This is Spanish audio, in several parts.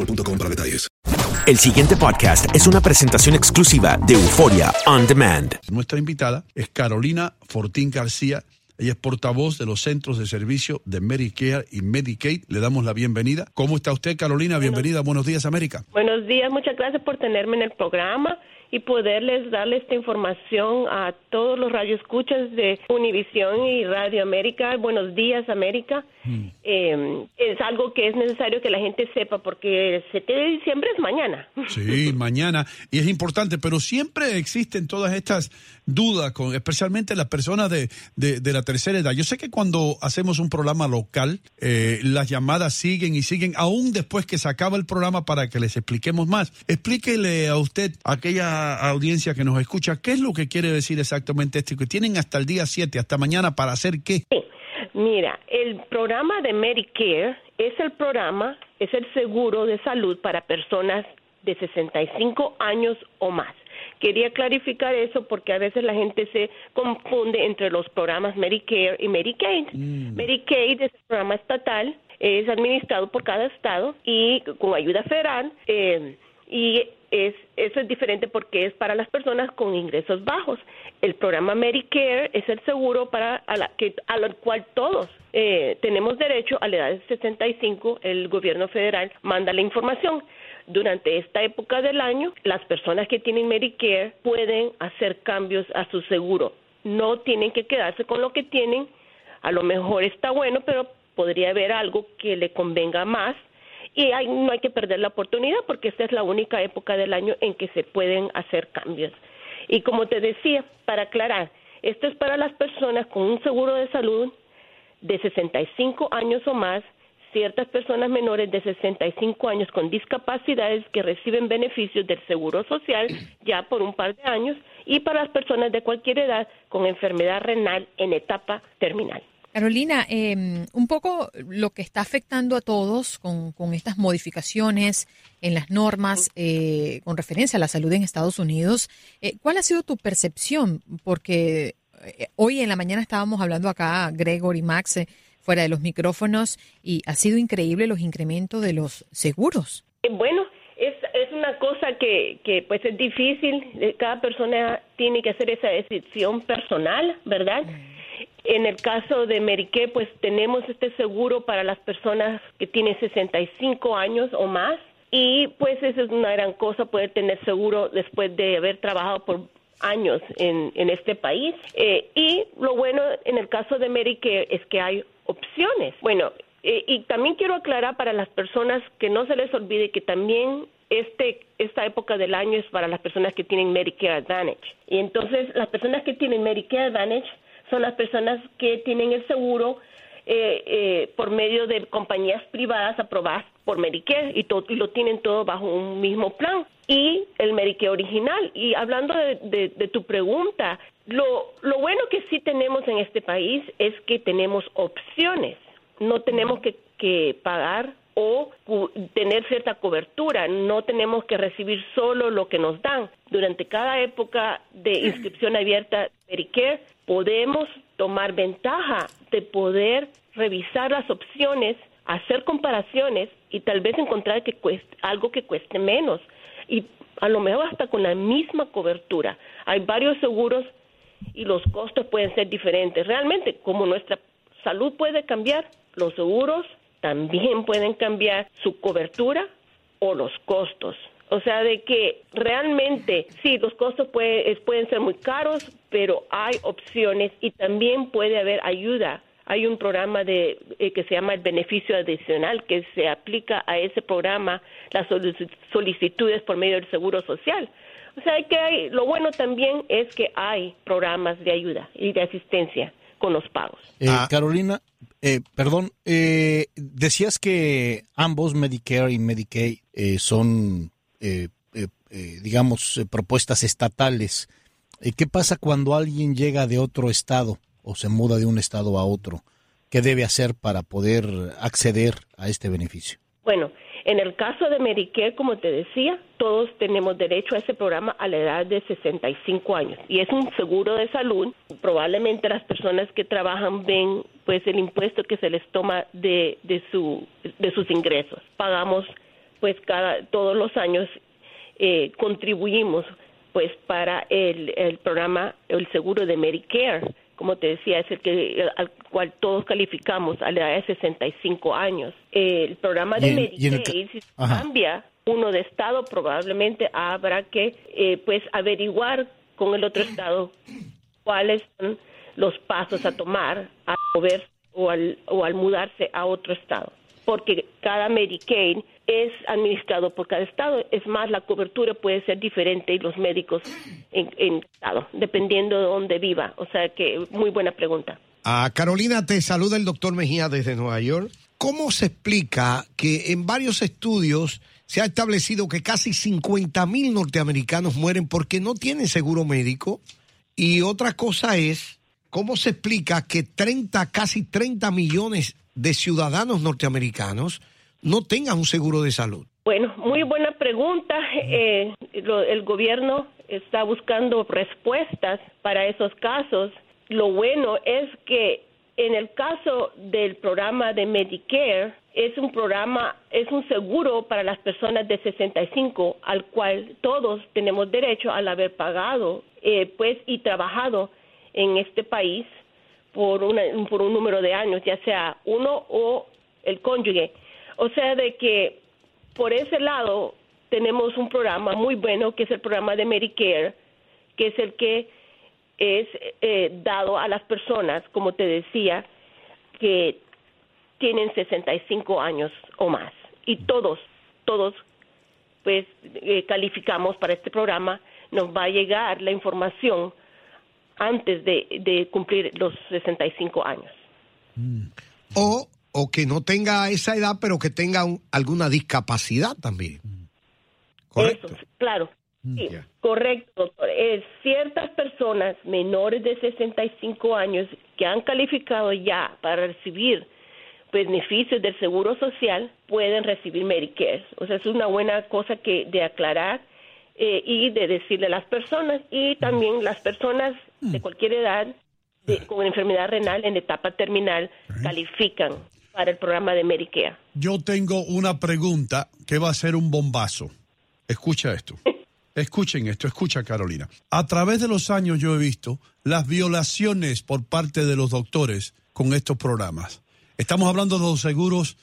boostmobile.com para detalles. El siguiente podcast es una presentación exclusiva de Euforia On Demand. Nuestra invitada es Carolina Fortín García. Ella es portavoz de los centros de servicio de Medicare y Medicaid. Le damos la bienvenida. ¿Cómo está usted, Carolina? Bienvenida. Buenos días, América. Buenos días, muchas gracias por tenerme en el programa y poderles darle esta información a todos los radioescuchas de Univisión y Radio América. Buenos días, América. Eh, es algo que es necesario que la gente sepa porque el 7 de diciembre es mañana. Sí, mañana. Y es importante, pero siempre existen todas estas dudas, con, especialmente las personas de, de, de la tercera edad. Yo sé que cuando hacemos un programa local, eh, las llamadas siguen y siguen, aún después que se acaba el programa para que les expliquemos más. Explíquele a usted, a aquella audiencia que nos escucha, qué es lo que quiere decir exactamente esto, que tienen hasta el día 7, hasta mañana, para hacer qué. Mira, el programa de Medicare es el programa, es el seguro de salud para personas de 65 años o más. Quería clarificar eso porque a veces la gente se confunde entre los programas Medicare y Medicaid. Medicaid es el programa estatal, es administrado por cada estado y con ayuda federal. eh, y es, eso es diferente porque es para las personas con ingresos bajos. El programa Medicare es el seguro para a la, que, a lo cual todos eh, tenemos derecho a la edad de 65. El gobierno federal manda la información. Durante esta época del año, las personas que tienen Medicare pueden hacer cambios a su seguro. No tienen que quedarse con lo que tienen. A lo mejor está bueno, pero podría haber algo que le convenga más y hay, no hay que perder la oportunidad porque esta es la única época del año en que se pueden hacer cambios. Y como te decía, para aclarar, esto es para las personas con un seguro de salud de 65 años o más, ciertas personas menores de 65 años con discapacidades que reciben beneficios del seguro social ya por un par de años y para las personas de cualquier edad con enfermedad renal en etapa terminal. Carolina, eh, un poco lo que está afectando a todos con, con estas modificaciones en las normas eh, con referencia a la salud en Estados Unidos, eh, ¿cuál ha sido tu percepción? Porque eh, hoy en la mañana estábamos hablando acá, Gregor y Max, fuera de los micrófonos, y ha sido increíble los incrementos de los seguros. Eh, Bueno, es, es una cosa que, que pues es difícil, eh, cada persona tiene que hacer esa decisión personal, ¿verdad? En el caso de Medicare, pues tenemos este seguro para las personas que tienen 65 años o más y pues eso es una gran cosa poder tener seguro después de haber trabajado por años en, en este país. Eh, y lo bueno en el caso de Medicare es que hay Bueno, Eh, y también quiero aclarar para las personas que no se les olvide que también este, esta época del año es para las personas que tienen Medicare Advantage. Y entonces las personas que tienen Medicare Advantage son las personas que tienen el seguro eh, eh, por medio de compañías privadas aprobadas por Medicare y, lo tienen todo bajo un mismo plan. Y el Medicare original. Y hablando de, de tu pregunta, lo, lo bueno que sí tenemos en este país es que tenemos opciones. No tenemos que, que pagar o tener cierta cobertura. No tenemos que recibir solo lo que nos dan. Durante cada época de inscripción abierta Medicare podemos tomar ventaja de poder revisar las opciones, hacer comparaciones y tal vez encontrar que algo que cueste menos y a lo mejor hasta con la misma cobertura. Hay varios seguros y los costos pueden ser diferentes. Realmente, como nuestra salud puede cambiar, los seguros también pueden cambiar su cobertura o los costos. O sea, de que realmente, sí, los costos pueden ser muy caros, pero hay opciones y también puede haber ayuda. Hay un programa de, eh, que se llama el beneficio adicional que se aplica a ese programa las solicitudes por medio del seguro social. O sea, que hay, lo bueno también es que hay programas de ayuda y de asistencia con los pagos. Eh, ah. Carolina, eh, perdón, eh, decías que ambos Medicare y Medicaid son, digamos, propuestas estatales. ¿Qué pasa cuando alguien llega de otro estado o se muda de un estado a otro? ¿Qué debe hacer para poder acceder a este beneficio? Bueno, en el caso de Medicare, como te decía, todos tenemos derecho a ese programa a la edad de 65 años y es un seguro de salud. Probablemente las personas que trabajan ven pues el impuesto que se les toma de, de, su, de sus ingresos. Pagamos pues cada todos los años eh, contribuimos pues para el, el programa el seguro de Medicare como te decía, es el que al cual todos calificamos a la edad de 65 años. El programa de Medicaid, si cambia uno de estado, probablemente habrá que eh, pues averiguar con el otro estado cuáles son los pasos a tomar a mover o al, o al mudarse a otro estado. Porque cada Medicaid es administrado por cada estado. Es más, la cobertura puede ser diferente y los médicos en, estado, dependiendo de dónde viva. O sea que muy buena pregunta. A Carolina, te saluda el doctor Mejía desde Nueva York. ¿Cómo se explica que en varios estudios se ha establecido que casi 50 mil norteamericanos mueren porque no tienen seguro médico? Y otra cosa es, ¿cómo se explica que 30, casi 30 millones de ciudadanos norteamericanos no tengan un seguro de salud? Bueno, muy buena pregunta. Eh, el gobierno está buscando respuestas para esos casos. Lo bueno es que en el caso del programa de Medicare, es un programa, es un seguro para las personas de 65 al cual todos tenemos derecho al haber pagado eh, pues y trabajado en este país por, una, por un número de años, ya sea uno o el cónyuge. O sea, de que por ese lado tenemos un programa muy bueno que es el programa de Medicare, que es el que es eh, dado a las personas, como te decía, que tienen 65 años o más. Y todos, todos, pues eh, calificamos para este programa, nos va a llegar la información antes de, de cumplir los 65 años. O o que no tenga esa edad, pero que tenga alguna discapacidad también. ¿Correcto? Eso, claro. Mm, sí, correcto, doctor. ciertas personas menores de 65 años que han calificado ya para recibir beneficios del Seguro Social pueden recibir Medicare. O sea, es una buena cosa que de aclarar eh, y de decirle a las personas y también las personas de mm. cualquier edad con enfermedad renal en etapa terminal califican para el programa de Medicare. Yo tengo una pregunta que va a ser un bombazo. Escucha esto. Escuchen esto, escucha Carolina. A través de los años yo he visto las violaciones por parte de los doctores con estos programas. Estamos hablando de los seguros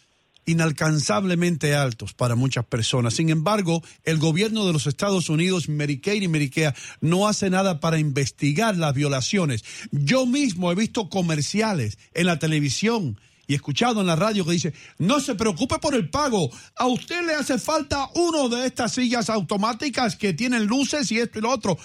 inalcanzablemente altos para muchas personas. Sin embargo, el gobierno de los Estados Unidos, Medicaid y Medicare, no hace nada para investigar las violaciones. Yo mismo he visto comerciales en la televisión y he escuchado en la radio que dice, no se preocupe por el pago, a usted le hace falta uno de estas sillas automáticas que tienen luces y esto y lo otro.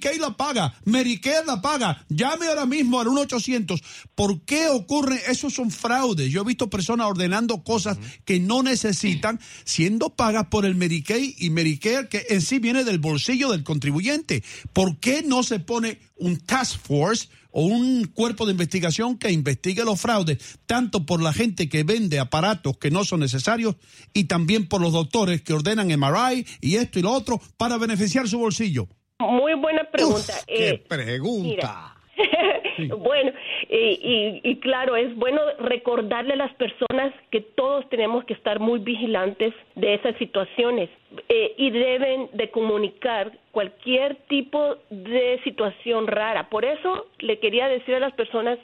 Kay la paga, Kay la paga. Llame ahora mismo al 1-800. ¿Por qué ocurre? Esos son fraudes. Yo he visto personas ordenando cosas que no necesitan, siendo pagas por el Kay y Kay, que en sí viene del bolsillo del contribuyente. ¿Por qué no se pone un task force o un cuerpo de investigación que investigue los fraudes, tanto por la gente que vende aparatos que no son necesarios y también por los doctores que ordenan MRI y esto y lo otro para beneficiar su bolsillo? Muy buena pregunta. ¡Qué Eh, pregunta! bueno, y, y- y claro, es bueno recordarle a las personas que todos tenemos que estar muy vigilantes de esas situaciones eh, y deben de comunicar cualquier tipo de situación rara. Por eso le quería decir a las personas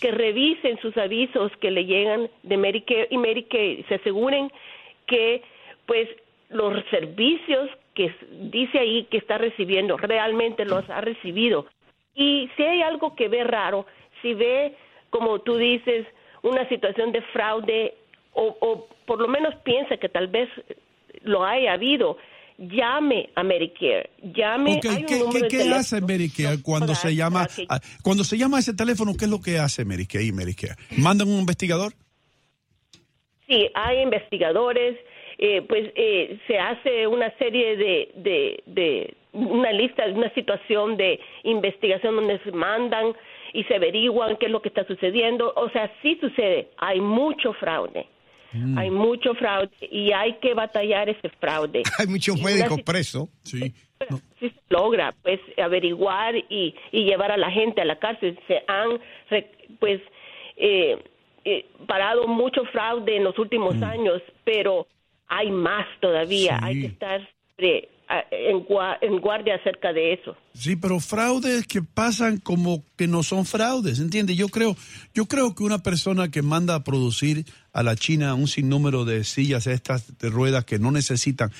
que revisen sus avisos que le llegan de Medicare y Medicaid, se aseguren que pues los servicios que dice ahí que está recibiendo realmente los ha recibido. Y si hay algo que ve raro, si ve, como tú dices, una situación de fraude o, o por lo menos piensa que tal vez lo haya habido, llame a Medicare, llame Ok, hay un ¿Qué, número qué- de qué hace Medicare cuando se llama a- cuando se llama ese teléfono? ¿Qué es lo que hace Medicare y Medicare? ¿Mandan un investigador? Sí, hay investigadores, eh, pues eh, se hace una serie de, de, de una lista, una situación de investigación donde se mandan y se averiguan qué es lo que está sucediendo. O sea, sí sucede, hay mucho fraude. Mm. Hay mucho fraude y hay que batallar ese fraude. Hay muchos médicos presos. Sí. sí se logra pues averiguar y, y llevar a la gente a la cárcel se han pues eh, eh, parado mucho fraude en los últimos Mm. años pero hay más todavía. Hay que estar ah, en, en guardia acerca de eso Sí, pero fraudes que pasan como que no son fraudes, ¿entiendes? Yo creo, yo creo que una persona que manda a producir a la China un sinnúmero de sillas estas de ruedas que no necesitan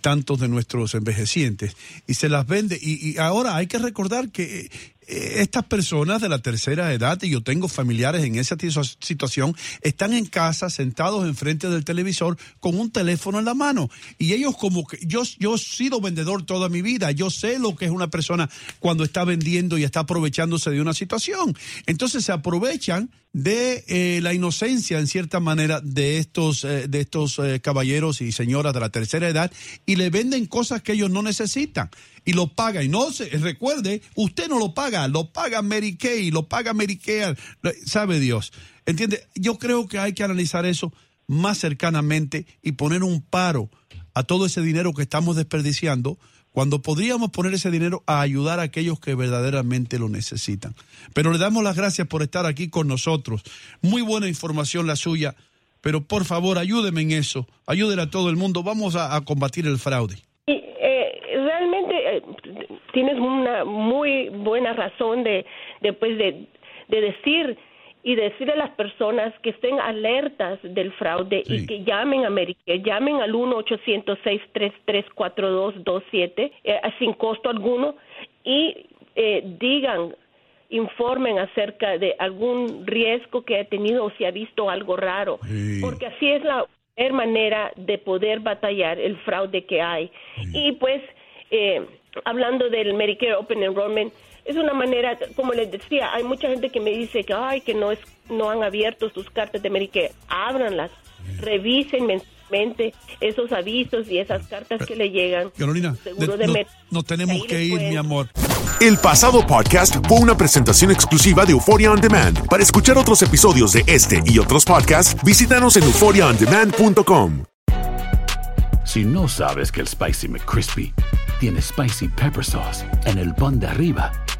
tantos de nuestros envejecientes y se las vende y, y ahora hay que recordar que eh, estas personas de la tercera edad, y yo tengo familiares en esa situación, están en casa sentados enfrente del televisor con un teléfono en la mano. Y ellos como que, yo, yo he sido vendedor toda mi vida, yo sé lo que es una persona cuando está vendiendo y está aprovechándose de una situación. Entonces se aprovechan de eh, la inocencia, en cierta manera, de estos, eh, de estos eh, caballeros y señoras de la tercera edad y le venden cosas que ellos no necesitan y lo pagan. Y no se recuerde, usted no lo paga, lo paga Mary Kay, lo paga Medicare, lo- sabe Dios. ¿Entiende? Yo creo que hay que analizar eso más cercanamente y poner un paro a todo ese dinero que estamos desperdiciando cuando podríamos poner ese dinero a ayudar a aquellos que verdaderamente lo necesitan. Pero le damos las gracias por estar aquí con nosotros. Muy buena información la suya, pero por favor ayúdeme en eso, ayúdenle a todo el mundo, vamos a, combatir el fraude. Y eh, realmente eh, tienes una muy buena razón de, de, pues, de, de decir y decir a las personas que estén alertas del fraude y que llamen a Medicare, llamen al 1-800-633-4227 eh, sin costo alguno y eh, digan, informen acerca de algún riesgo que ha tenido o si ha visto algo raro, porque así es la manera de poder batallar el fraude que hay. Y pues, eh, hablando del Medicare Open Enrollment, es una manera, como les decía, hay mucha gente que me dice que, ay, que no, es, no han abierto sus cartas de Medicare. Ábranlas, revisen mensualmente esos avisos y esas cartas que le llegan. Carolina, Seguro de- de no- tenemos que ir, mi amor. El pasado podcast fue una presentación exclusiva de Euphoria On Demand. Para escuchar otros episodios de este y otros podcasts, visítanos en euphoriaondemand.com. Si no sabes que el Spicy McCrispy tiene Spicy Pepper Sauce en el pan de arriba